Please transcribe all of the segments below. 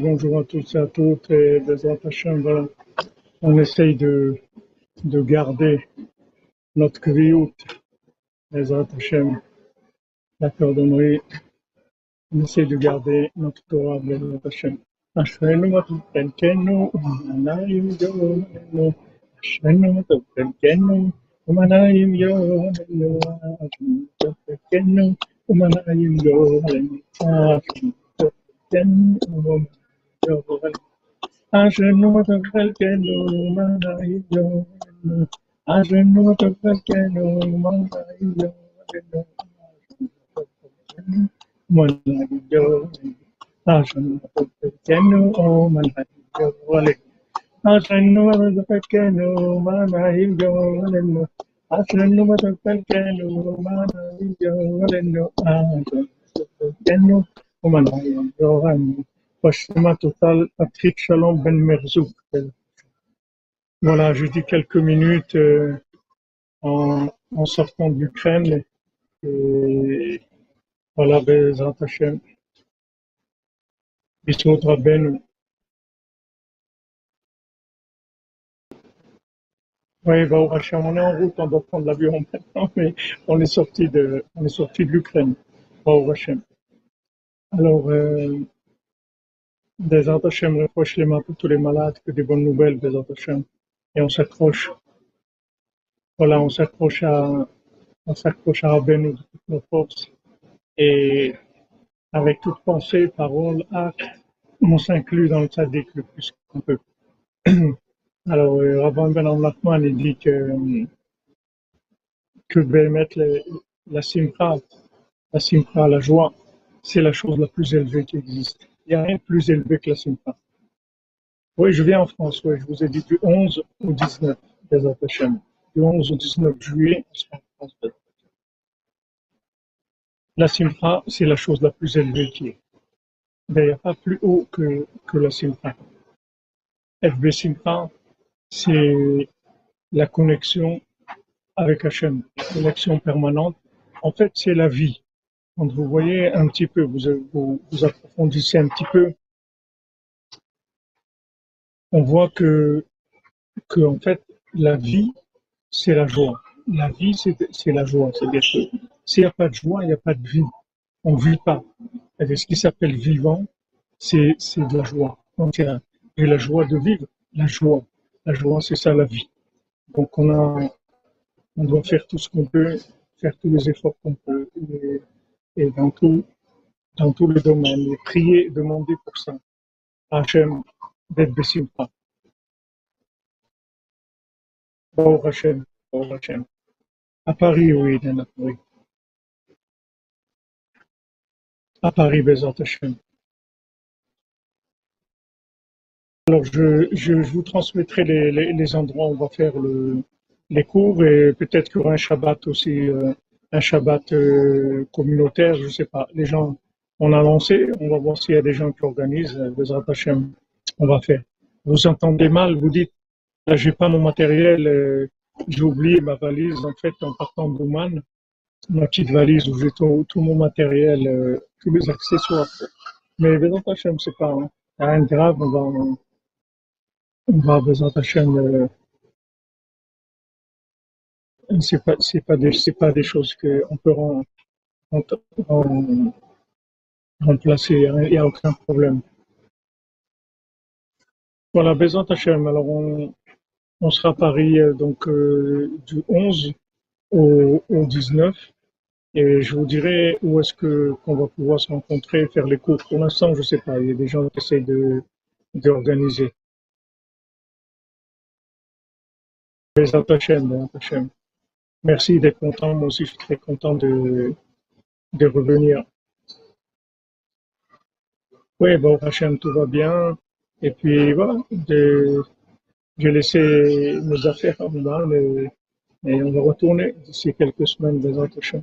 Bonjour à tous et à toutes et Bezrat Hashem, voilà. On essaye de, de garder notre kviout, Bezrat Hashem, la cordonnerie. On essaye de garder notre Torah, Bezrat Hashem. אשרינו מה טוב חלקנו ומנעים יומנו אשרינו מה טוב חלקנו ומנעים יומנו אשרינו מה טוב חלקנו ומנעים יומנו אשרינו מה טוב חלקנו אשרינו yo Ashenumatokal keno manai yo Ashenumatokal keno manai yo Manai yo Ashenumatokal keno manai yo Ashenumatokal keno manai yo Ashenumatokal keno manai yo Ashenumatokal keno manai yo Basma Total, Patrick Shalom Ben Merzouk. Voilà, je dis quelques minutes euh, en, en, sortant d'Ukraine. Et voilà, Bezat Hashem. Bisous, Ben. Oui, bah, on est en route, on doit prendre l'avion maintenant, mais on est sorti de, on est sorti de l'Ukraine. Bah, Alors, euh, des Hashem, reproche les mains pour tous les malades, que des bonnes nouvelles, des Hashem. Et on s'accroche. Voilà, on s'accroche à, on s'accroche à Rabbeinu de toutes nos forces. Et avec toute pensée, parole, acte, on s'inclut dans le tzaddik le plus qu'on peut. Alors, euh, Rabban Ben Amlachman, il dit que, que mettre la simcha, la simcha, la joie, c'est la chose la plus élevée qui existe. Il n'y a rien de plus élevé que la simcha. Oui, je viens en France, oui, je vous ai dit du 11 au 19 des Du 11 au 19 juillet, on sera en France. La simcha, c'est la chose la plus élevée qui est. Il n'y a pas plus haut que, que la simcha. FB Simcha, c'est la connexion avec Hachem, la connexion permanente. En fait, c'est la vie. Quand vous voyez un petit peu, vous, vous, approfondissez un petit peu, on voit que, que en fait, la vie, c'est la joie. La vie, c'est la joie. C'est-à-dire que s'il n'y a pas de joie, il n'y a pas de vie. On ne vit pas. Et ce qui s'appelle vivant, c'est de la joie entière. Et la joie de vivre, la joie. La joie, c'est ça la vie. Donc on a, on doit faire tout ce qu'on peut, faire tous les efforts qu'on peut, dans tout, dans tous les domaines, et prier, demander pour ça. Hachem, d'être Bessimpa. Bon Hachem, bon Hachem. À Paris, oui, à Paris. à Paris, Bézant Alors, je, je, vous transmettrai les, endroits où on va faire le, les cours et peut-être qu'il y aura un Shabbat aussi, euh, un Shabbat euh, communautaire, je ne sais pas. Les gens, on a lancé, on va voir s'il y a des gens qui organisent, Bézant Hashem, on va faire. Vous entendez mal, vous dites, là, j'ai pas mon matériel, euh, j'ai oublié ma valise, en fait, en partant d'Ouman ma petite valise où j'ai tout, mon matériel, euh, tous les accessoires. Mais Bézant Hachem, c'est pas hein, rien de grave, on va, on va euh, c'est pas, c'est pas des, c'est pas des choses qu'on peut remplacer, il n'y a aucun problème. Voilà, Bézant Hachem, alors on, on sera à Paris euh, donc du 11 au, au 19 et je vous dirai où est-ce que qu'on va pouvoir se rencontrer, faire les cours. Pour l'instant, je ne sais pas. Il y a des gens qui essayent de d'organiser. Merci d'être content. Moi aussi, je suis très content de, de revenir. Oui, bon, Hachem, tout va bien. Et puis, voilà, j'ai laissé mes affaires en bas, mais, on va retourner d'ici quelques semaines, des Hachem.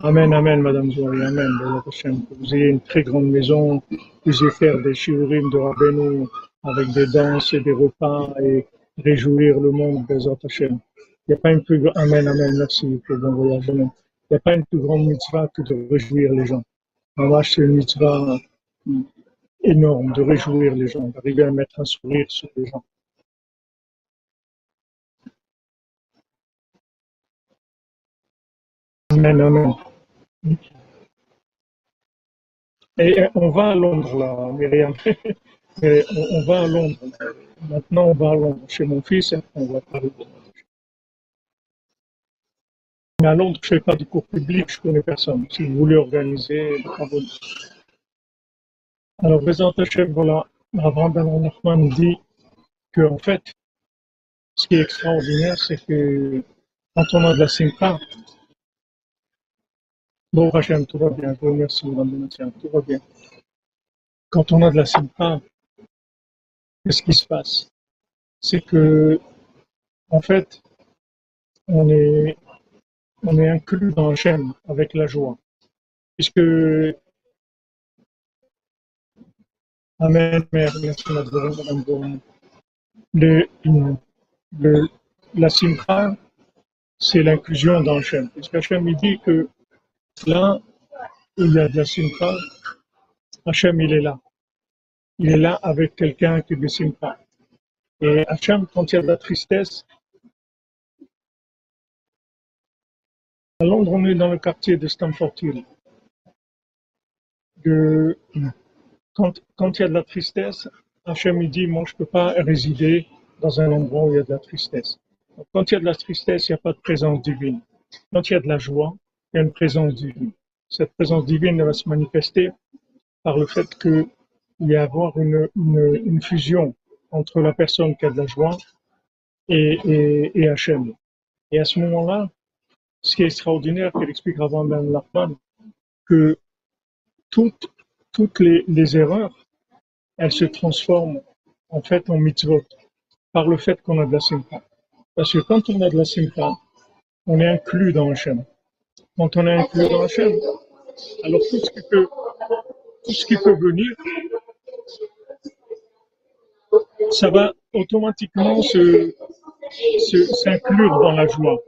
Amen, Amen, Madame Zouari, Amen, Que vous ayez une très grande maison, vous puissiez faire des shiurim de Rabbeinu avec des danses et des repas et réjouir le monde des Hashem. Il n'y a pas une plus grande. Amen, merci pour bon voyage. Il n'y a pas une plus grande mitzvah que de réjouir les gens. Alors c'est une mitzvah énorme de réjouir les gens, d'arriver à mettre un sourire sur les gens. Amen, amen. Et on va à Londres, là, Myriam. on, va à Londres. Maintenant, on va à Londres chez mon fils et on va parler de Mais à Londres, je ne fais pas de cours public, je ne connais personne. Si vous voulez organiser, abonnez. Alors, Bézant Hachem, voilà, Abraham Ben dit que, en fait, ce qui est extraordinaire, c'est que quand on a de la simcha, Bon, Hachem, tout va bien. Je vous remercie, tout va bien. Quand on a de la simcha, qu'est-ce qui se passe C'est que, en fait, on est, on est inclus dans Hachem avec la joie. Puisque Amen, Mère, le, le, La simcha, c'est l'inclusion dans Hachem. Puisque Hachem, il dit que Là il y a de la simcha, Hachem, il est là. Il est là avec quelqu'un qui est de simcha. Et Hachem, quand il y a de la tristesse, à Londres, on est dans le quartier de Stamford Hill. quand, quand il y a de la tristesse, Hachem il dit, moi je ne peux pas résider dans un endroit où il y a de la tristesse. quand il y a de la tristesse, il n'y a pas de présence divine. Quand il y a de la joie, il y a une présence divine. Cette présence divine va se manifester par le fait qu'il y a avoir une, fusion entre la personne qui a de la joie et, et, et Hachem. Et à ce moment-là, ce qui est extraordinaire, qu'elle explique avant même Larpan, que toutes, les, erreurs, elles se transforment en fait en mitzvot par le fait qu'on a de la simcha. Parce que quand on a de la simcha, on est inclus dans Hachem quand on est inclus dans chaîne. Alors tout ce qui peut venir, ça va automatiquement se, s'inclure dans la joie.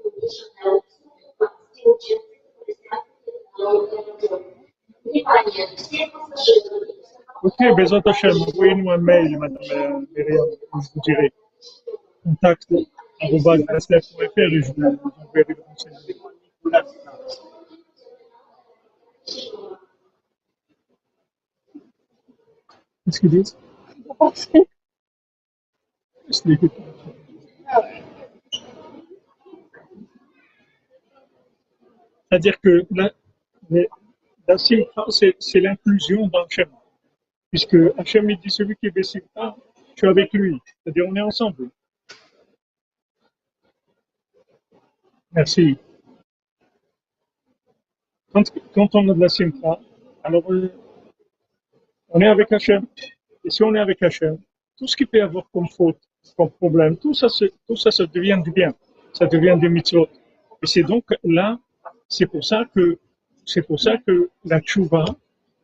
Ok, Bézot Hachem, envoyez-nous un mail, madame Myriam, je vous dirai. Contact, arrobas, et je vous enverrai le conseil. Qu'est-ce qu'ils disent? C'est-à-dire que la, la c'est l'inclusion dans Hachem. Puisque Hachem dit celui qui est Bessimcha, je suis avec lui. C'est-à-dire on est ensemble. Merci. Quand, on a de la simcha, alors euh, on est avec Hachem. Et si on est avec Hachem, tout ce qui peut avoir comme faute, comme problème, tout ça, tout ça, ça devient du bien. Ça devient des mitzvot. Et c'est donc là, c'est pour ça que, c'est pour ça que la tchouva,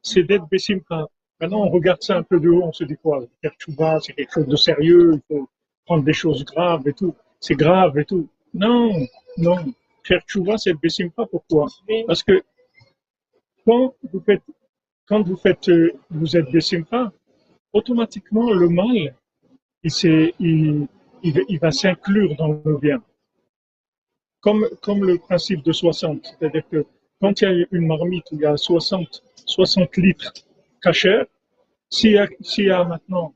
c'est d'être besimcha. Maintenant, on regarde ça un peu de haut, on se dit quoi? Faire tchouva, c'est quelque chose de sérieux, il faut prendre des choses graves et tout. C'est grave et tout. Non, non. Faire tchouva, c'est être besimcha. Pourquoi? Parce que quand vous faites, quand vous faites, euh, vous êtes Bessimcha, automatiquement le mal, il, va s'inclure dans le bien. Comme, le principe de 60, c'est-à-dire que quand il y a une marmite où il y a 60, 60 litres cachers, s'il y, y a maintenant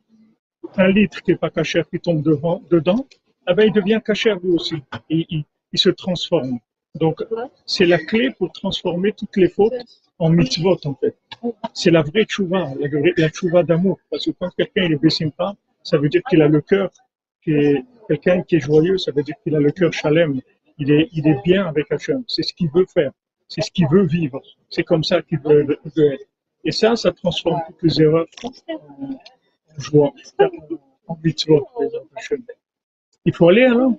un litre qui n'est pas cachère qui tombe dedans, eh ben, il devient cachère lui aussi. Il, se transforme. Donc, c'est la clé pour transformer toutes les fautes en mitzvot, en fait. C'est la vraie tchouva, la, la tchouva d'amour. Parce que quand quelqu'un est pas, ça veut dire qu'il a le cœur, quelqu'un qui est joyeux, ça veut dire qu'il a le cœur chalem. Il est, il est bien avec Hachem. C'est ce qu'il veut faire. C'est ce qu'il veut vivre. C'est comme ça qu'il veut, être. Et ça, ça transforme toutes les erreurs en, joie, en. Il faut aller alors.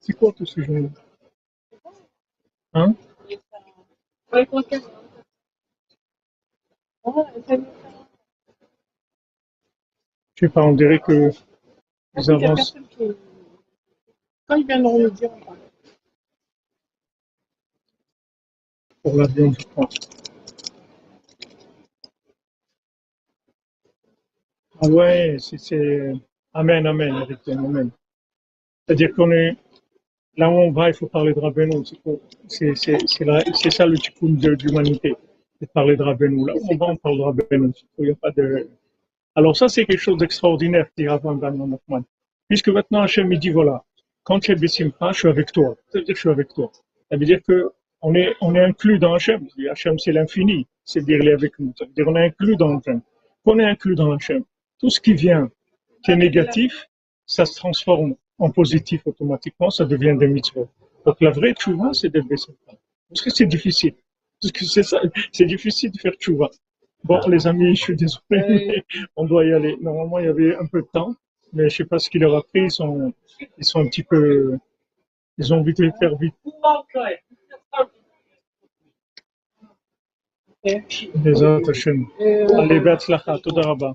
C'est quoi tout ce genre Hein? Je sais pas, on dirait que ils avancent. Quand ils viendront le dire, pour l'avion, je crois. Ah ouais, c'est, Amen, Amen, Eric, Amen. C'est-à-dire qu'on est, là où on va, il faut parler de Rabbeinu. C'est, ça le tikkun de, l'humanité, c'est de parler de Rabbeinu. Là où on va, on parle de Rabbeinu. Il y a pas de... Alors ça, c'est quelque chose d'extraordinaire, dit Rav Van. Puisque maintenant, Hachem, il dit, voilà, quand tu es Bessimcha, je suis avec toi. Ça veut dire que je suis avec toi. Ça veut dire que on est inclus dans Hachem. Hachem, c'est l'infini. C'est dire, il est avec nous. Ça veut dire qu'on est inclus dans Hachem. Qu'on est inclus dans Hachem. Tout ce qui vient, qui est négatif, ça se transforme en positif automatiquement, ça devient des mitzvot. Donc la vraie tchouva, c'est d'être Bessimcha. Parce que c'est difficile. Parce que c'est ça, c'est difficile de faire tchouva. Bon, les amis, je suis désolé, mais on doit y aller. Normalement, il y avait un peu de temps, mais je sais pas ce qu'il leur a pris. Ils sont, ils sont un petit peu, ils ont envie de faire vite. Les autres, Hachem. Allez, Betzlacha, Toda Rabba.